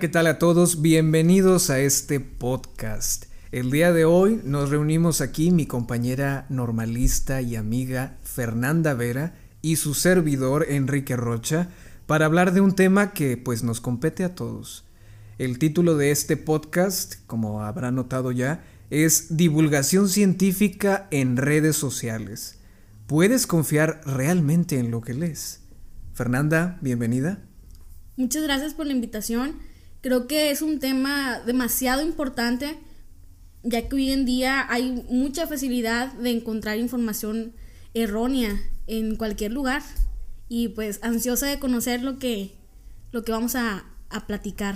¿qué tal a todos? Bienvenidos a este podcast. El día de hoy nos reunimos aquí mi compañera normalista y amiga Fernanda Vera y su servidor Enrique Rocha para hablar de un tema que pues nos compete a todos. El título de este podcast, como habrá notado ya, es Divulgación científica en redes sociales. ¿Puedes confiar realmente en lo que lees? Fernanda, bienvenida. Muchas gracias por la invitación. Creo que es un tema demasiado importante, ya que hoy en día hay mucha facilidad de encontrar información errónea en cualquier lugar y pues ansiosa de conocer lo que, lo que vamos a, a platicar.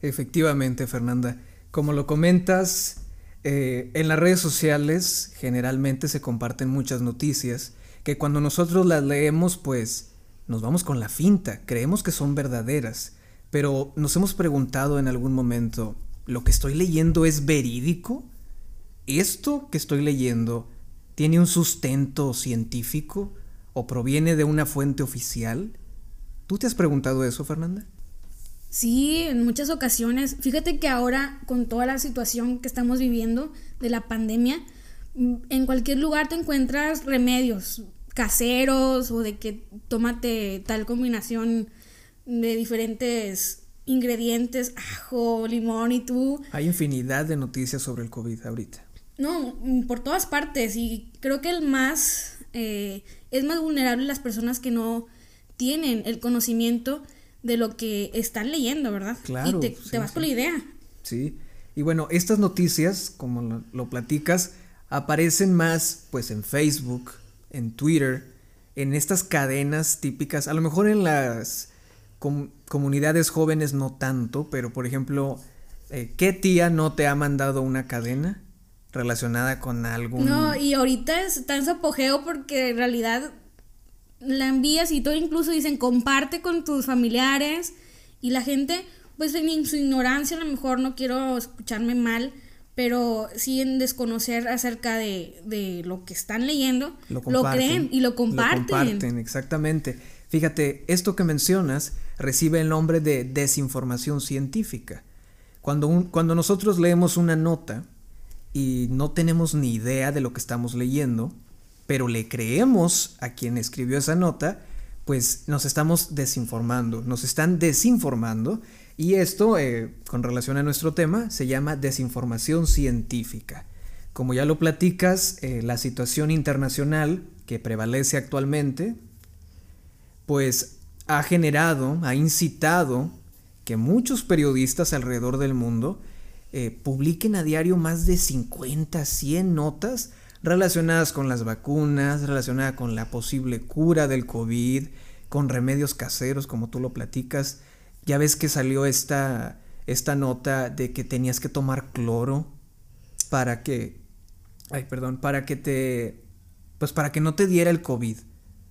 Efectivamente, Fernanda. Como lo comentas, eh, en las redes sociales generalmente se comparten muchas noticias que cuando nosotros las leemos pues nos vamos con la finta, creemos que son verdaderas, pero nos hemos preguntado en algún momento, ¿lo que estoy leyendo es verídico? ¿Esto que estoy leyendo tiene un sustento científico o proviene de una fuente oficial? ¿Tú te has preguntado eso, Fernanda? Sí, en muchas ocasiones. Fíjate que ahora, con toda la situación que estamos viviendo de la pandemia, mm, en cualquier lugar te encuentras remedios caseros o de que tómate tal combinación de diferentes ingredientes, ajo, limón y tú. Hay infinidad de noticias sobre el COVID ahorita. No, mm, por todas partes y creo que el más eh, es más vulnerable las personas que no tienen el conocimiento de lo que están leyendo, ¿verdad? Claro. Y te, vas con la idea. Sí. Y bueno, estas noticias, como lo, lo, platicas, aparecen más pues en Facebook, en Twitter, en estas cadenas típicas, a lo mejor en las comunidades jóvenes no tanto, pero por ejemplo, eh, ¿qué tía no te ha mandado una cadena relacionada con algún... No, y ahorita está en su apogeo porque en realidad la envías y todo incluso dicen comparte con tus familiares y la gente pues en su ignorancia a lo mejor no quiero escucharme mal pero sí en desconocer acerca de, de lo que están leyendo lo, creen y lo comparten. Lo comparten, exactamente. Fíjate, esto que mencionas recibe el nombre de desinformación científica. Cuando, cuando nosotros leemos una nota y no tenemos ni idea de lo que estamos leyendo, pero le creemos a quien escribió esa nota, pues nos estamos desinformando, nos están desinformando y esto, eh, con relación a nuestro tema, se llama desinformación científica. Como ya lo platicas, eh, la situación internacional que prevalece actualmente, pues ha generado, ha incitado que muchos periodistas alrededor del mundo eh, publiquen a diario más de 50, 100 notas relacionadas con las vacunas, relacionadas con la posible cura del COVID, con remedios caseros, como tú lo platicas. Ya ves que salió esta, esta nota de que tenías que tomar cloro para que, ay, perdón, para que te, pues para que no te diera el COVID.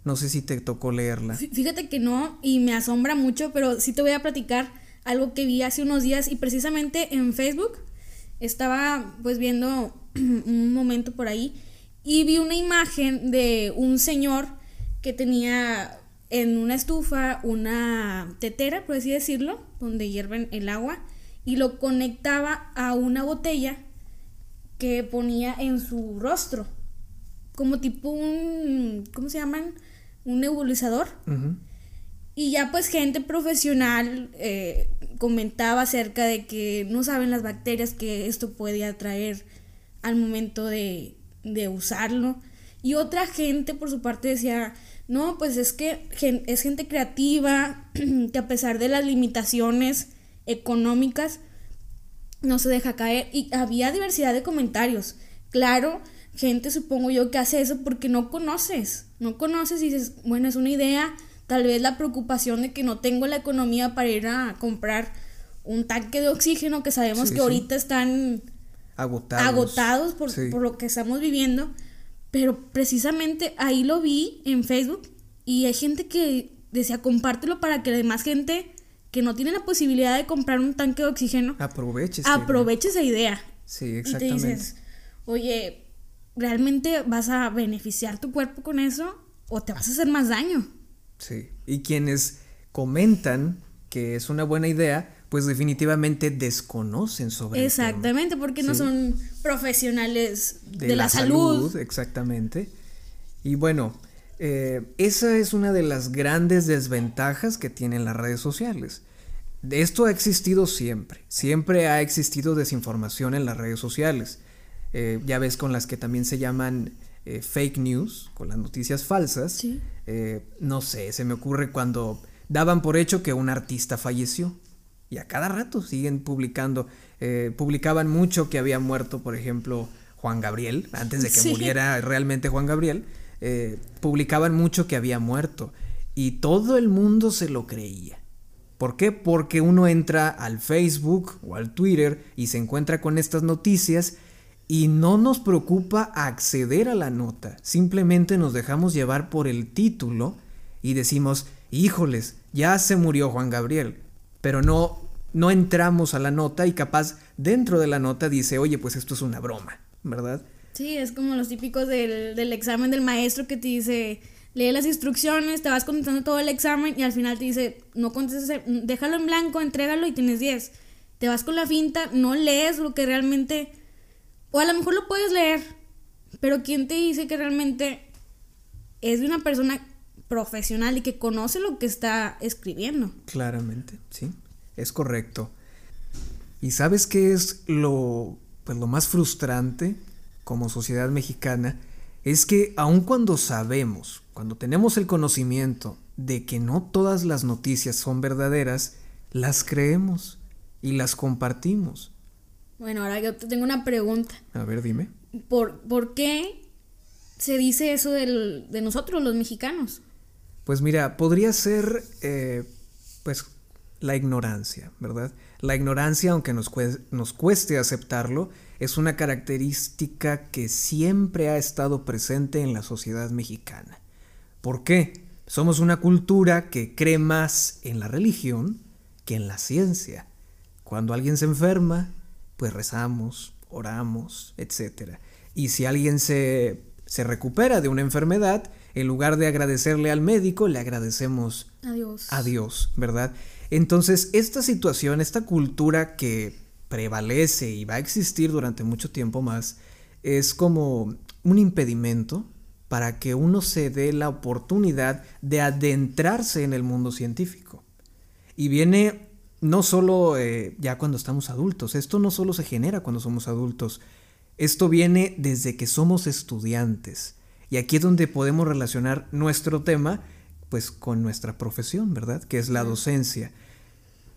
No sé si te tocó leerla. Fíjate que no, y me asombra mucho, pero sí te voy a platicar algo que vi hace unos días y precisamente en Facebook estaba pues viendo un momento por ahí y vi una imagen de un señor que tenía en una estufa una tetera, por así decirlo, donde hierven el agua y lo conectaba a una botella que ponía en su rostro, como tipo un, ¿cómo se llaman? Un nebulizador. Y ya pues gente profesional eh, comentaba acerca de que no saben las bacterias que esto puede atraer al momento de, de usarlo. Y otra gente por su parte decía, no, pues es que es gente creativa, que a pesar de las limitaciones económicas, no se deja caer. Y había diversidad de comentarios. Claro, gente supongo yo que hace eso porque no conoces. No conoces y dices, bueno, es una idea. Tal vez la preocupación de que no tengo la economía para ir a comprar un tanque de oxígeno que sabemos que ahorita están agotados, agotados por, por, lo que estamos viviendo. Pero precisamente ahí lo vi en Facebook y hay gente que decía compártelo para que además gente que no tiene la posibilidad de comprar un tanque de oxígeno aproveche, aproveche esa idea. Sí, exactamente. Y te dices, oye, ¿realmente vas a beneficiar tu cuerpo con eso o te vas a hacer más daño? Sí, y quienes comentan que es una buena idea, pues definitivamente desconocen sobre Exactamente, porque no son profesionales de, la, salud. Exactamente. Y bueno, eh, esa es una de las grandes desventajas que tienen las redes sociales. Esto ha existido siempre, siempre ha existido desinformación en las redes sociales. Eh, ya ves con las que también se llaman eh, fake news, con las noticias falsas. no sé, se me ocurre cuando daban por hecho que un artista falleció. Y a cada rato siguen publicando. publicaban mucho que había muerto, por ejemplo, Juan Gabriel, antes de que muriera realmente Juan Gabriel. Eh, publicaban mucho que había muerto y todo el mundo se lo creía. ¿Por qué? Porque uno entra al Facebook o al Twitter y se encuentra con estas noticias y no nos preocupa acceder a la nota, simplemente nos dejamos llevar por el título y decimos, híjoles, ya se murió Juan Gabriel, pero no, no entramos a la nota y capaz dentro de la nota dice, oye, pues esto es una broma, ¿verdad? Sí, es como los típicos del, del examen del maestro que te dice, lee las instrucciones, te vas contestando todo el examen y al final te dice, no contestes, déjalo en blanco, entrégalo y tienes 10. Te vas con la finta, no lees lo que realmente... O a lo mejor lo puedes leer, pero ¿quién te dice que realmente es de una persona profesional y que conoce lo que está escribiendo? Claramente, sí, es correcto. ¿Y sabes qué es lo, pues, lo más frustrante? como sociedad mexicana es que aun cuando sabemos, cuando tenemos el conocimiento de que no todas las noticias son verdaderas, las creemos y las compartimos. Bueno, ahora yo te tengo una pregunta. A ver, dime. ¿Por, por qué se dice eso de nosotros, los mexicanos? Pues mira, podría ser, eh, pues, la ignorancia, ¿verdad? La ignorancia, aunque nos, nos cueste aceptarlo, es una característica que siempre ha estado presente en la sociedad mexicana. ¿Por qué? Somos una cultura que cree más en la religión que en la ciencia. Cuando alguien se enferma, pues rezamos, oramos, etc. Y si alguien se, se recupera de una enfermedad, en lugar de agradecerle al médico, le agradecemos a Dios, ¿verdad? Entonces, esta situación, esta cultura que prevalece y va a existir durante mucho tiempo más, es como un impedimento para que uno se dé la oportunidad de adentrarse en el mundo científico. Y viene no solo eh, ya cuando estamos adultos, esto no solo se genera cuando somos adultos, esto viene desde que somos estudiantes. Y aquí es donde podemos relacionar nuestro tema pues con nuestra profesión, ¿verdad? Que es la docencia.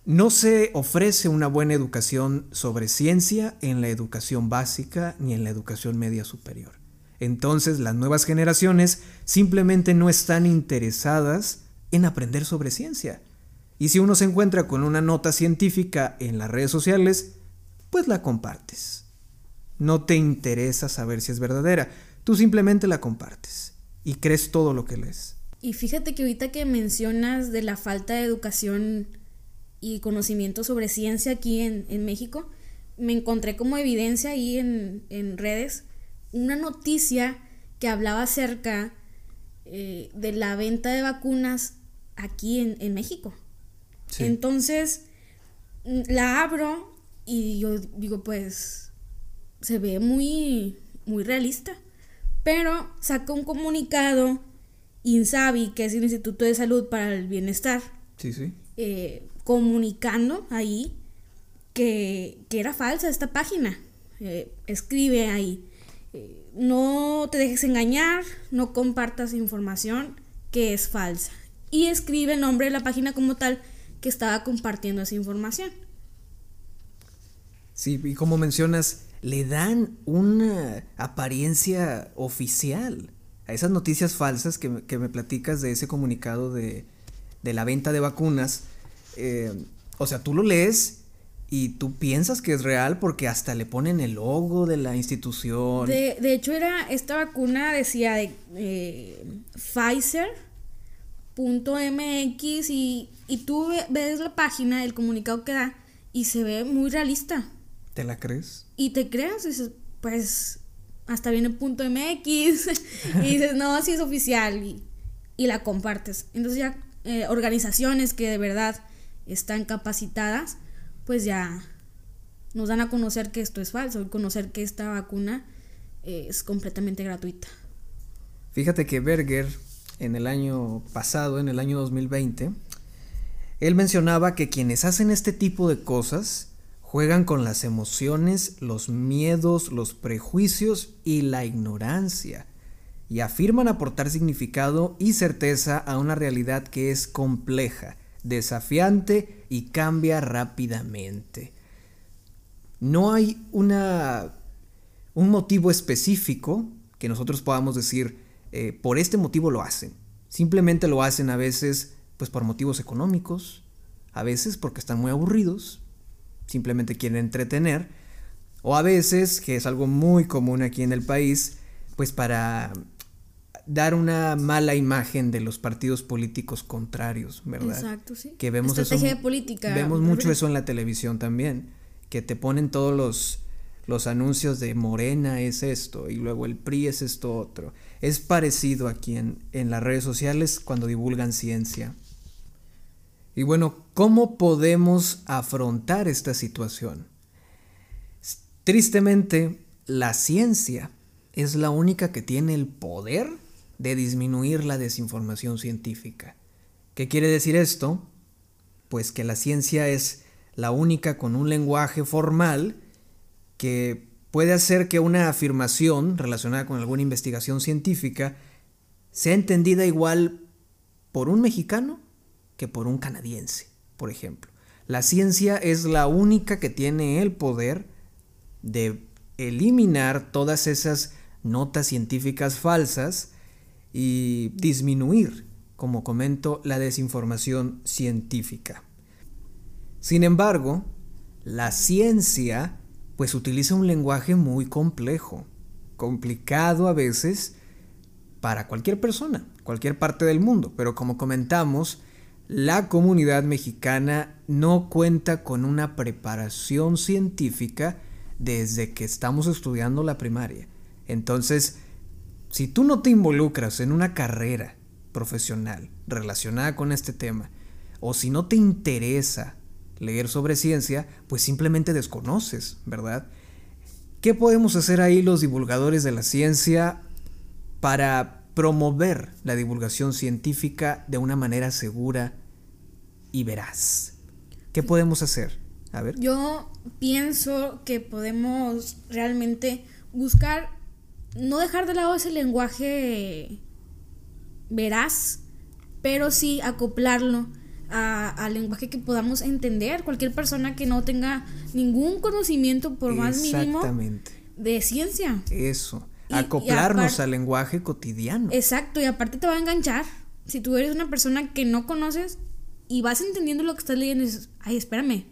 No se ofrece una buena educación sobre ciencia en la educación básica ni en la educación media superior. Entonces las nuevas generaciones simplemente no están interesadas en aprender sobre ciencia. Y si uno se encuentra con una nota científica en las redes sociales, pues la compartes. No te interesa saber si es verdadera, tú simplemente la compartes y crees todo lo que lees. Y fíjate que ahorita que mencionas de la falta de educación y conocimiento sobre ciencia aquí en, México, me encontré como evidencia ahí en, redes una noticia que hablaba acerca eh, de la venta de vacunas aquí en, México. Entonces, mm, la abro y yo digo, pues, se ve muy, muy realista. Pero sacó un comunicado INSABI, que es el Instituto de Salud para el Bienestar. Sí, sí. Eh, comunicando ahí que, era falsa esta página. Eh, escribe ahí, eh, no te dejes engañar, no compartas información que es falsa. Y escribe el nombre de la página como tal que estaba compartiendo esa información. Sí, y como mencionas, le dan una apariencia oficial a esas noticias falsas que, me platicas de ese comunicado de, de la venta de vacunas eh, o sea, tú lo lees y tú piensas que es real porque hasta le ponen el logo de la institución. De, hecho, era esta vacuna decía de eh, Pfizer.mx y, y tú ves la página, el comunicado que da y se ve muy realista. ¿Te la crees? Y te crees, dices, pues hasta viene punto .mx y dices, no, sí es oficial y, y la compartes. Entonces ya eh, organizaciones que de verdad están capacitadas, pues ya nos dan a conocer que esto es falso, y conocer que esta vacuna es completamente gratuita. Fíjate que Berger en el año pasado, en el año 2020, él mencionaba que quienes hacen este tipo de cosas juegan con las emociones, los miedos, los prejuicios y la ignorancia, y afirman aportar significado y certeza a una realidad que es compleja, desafiante y cambia rápidamente. No hay una, un motivo específico que nosotros podamos decir, eh, por este motivo lo hacen. Simplemente lo hacen a veces pues por motivos económicos, a veces porque están muy aburridos, simplemente quieren entretener, o a veces, que es algo muy común aquí en el país, pues para dar una mala imagen de los partidos políticos contrarios, ¿verdad? Exacto, sí. Que vemos Estrategia política. Vemos mucho eso en la televisión también, que te ponen todos los los anuncios de Morena es esto y luego el PRI es esto otro. Es parecido aquí en, en las redes sociales cuando divulgan ciencia. Y bueno, ¿cómo podemos afrontar esta situación? Tristemente, la ciencia es la única que tiene el poder de disminuir la desinformación científica. ¿Qué quiere decir esto? Pues que la ciencia es la única con un lenguaje formal que puede hacer que una afirmación relacionada con alguna investigación científica sea entendida igual por un mexicano que por un canadiense, por ejemplo. La ciencia es la única que tiene el poder de eliminar todas esas notas científicas falsas y disminuir, como comento, la desinformación científica. Sin embargo, la ciencia pues utiliza un lenguaje muy complejo, complicado a veces para cualquier persona, cualquier parte del mundo, pero como comentamos, la comunidad mexicana no cuenta con una preparación científica desde que estamos estudiando la primaria. Entonces, si tú no te involucras en una carrera profesional relacionada con este tema, o si no te interesa leer sobre ciencia, pues simplemente desconoces, ¿verdad? ¿Qué podemos hacer ahí los divulgadores de la ciencia para promover la divulgación científica de una manera segura y veraz? ¿Qué podemos hacer? A ver. Yo pienso que podemos realmente buscar no dejar de lado ese lenguaje veraz, pero sí acoplarlo al lenguaje que podamos entender. Cualquier persona que no tenga ningún conocimiento, por más mínimo, de ciencia. Eso. acoplarnos al lenguaje cotidiano. Exacto, y aparte te va a enganchar. Si tú eres una persona que no conoces y vas entendiendo lo que estás leyendo, dices, ay, espérame,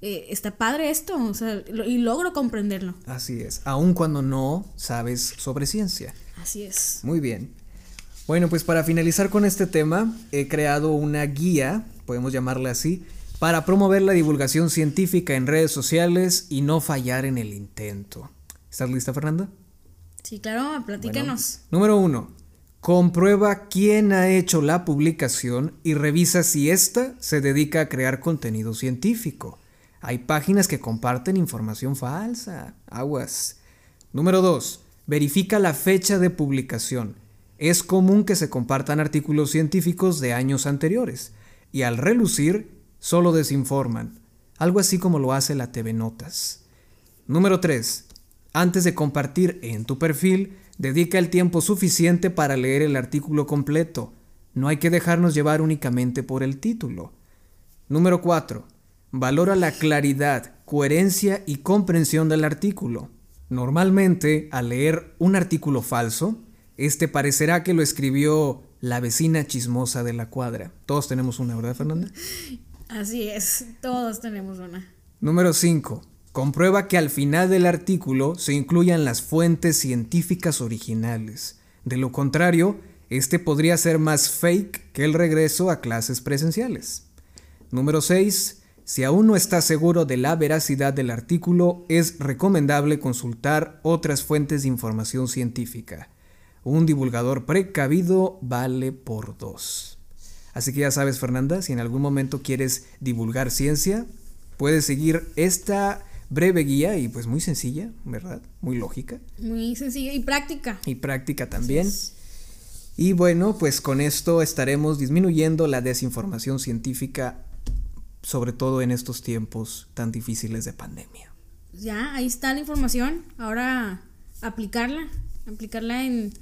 eh, está padre esto, o sea, y logro comprenderlo. Así es, aun cuando no sabes sobre ciencia. Así es. Muy bien. Bueno, pues para finalizar con este tema, he creado una guía, podemos llamarla así, para promover la divulgación científica en redes sociales y no fallar en el intento. ¿Estás lista, Fernanda? Sí, claro, platícanos. número uno, comprueba quién ha hecho la publicación y revisa si ésta se dedica a crear contenido científico. Hay páginas que comparten información falsa. Aguas. Número dos, verifica la fecha de publicación es común que se compartan artículos científicos de años anteriores, y al relucir, solo desinforman, algo así como lo hace la TV Notas. Número 3. Antes de compartir en tu perfil, dedica el tiempo suficiente para leer el artículo completo. No hay que dejarnos llevar únicamente por el título. Número 4. Valora la claridad, coherencia y comprensión del artículo. Normalmente, al leer un artículo falso, este parecerá que lo escribió la vecina chismosa de la cuadra. Todos tenemos una, ¿verdad, Fernanda? Así es, todos tenemos una. Número 5. Comprueba que al final del artículo se incluyan las fuentes científicas originales. De lo contrario, este podría ser más fake que el regreso a clases presenciales. Número 6. Si aún no estás seguro de la veracidad del artículo, es recomendable consultar otras fuentes de información científica. Un divulgador precavido vale por dos. Así que ya sabes, Fernanda, si en algún momento quieres divulgar ciencia, puedes seguir esta breve guía y pues muy sencilla, ¿verdad? Muy lógica. Muy sencilla y práctica. Y práctica también. Y bueno, pues con esto estaremos disminuyendo la desinformación científica, sobre todo en estos tiempos tan difíciles de pandemia. Ya, ahí está la información. Ahora aplicarla, aplicarla en,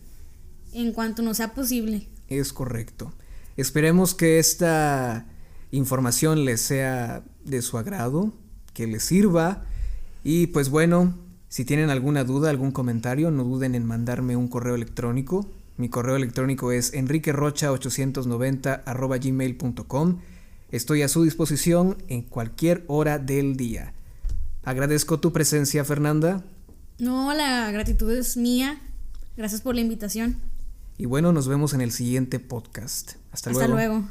en cuanto nos sea posible. Es correcto. Esperemos que esta información les sea de su agrado, que les sirva. Y pues bueno, si tienen alguna duda, algún comentario, no duden en mandarme un correo electrónico. Mi correo electrónico es enriquerocha890 gmail.com. Estoy a su disposición en cualquier hora del día. Agradezco tu presencia, Fernanda. No, la gratitud es mía. Gracias por la invitación. Y bueno, nos vemos en el siguiente podcast. Hasta, Hasta luego.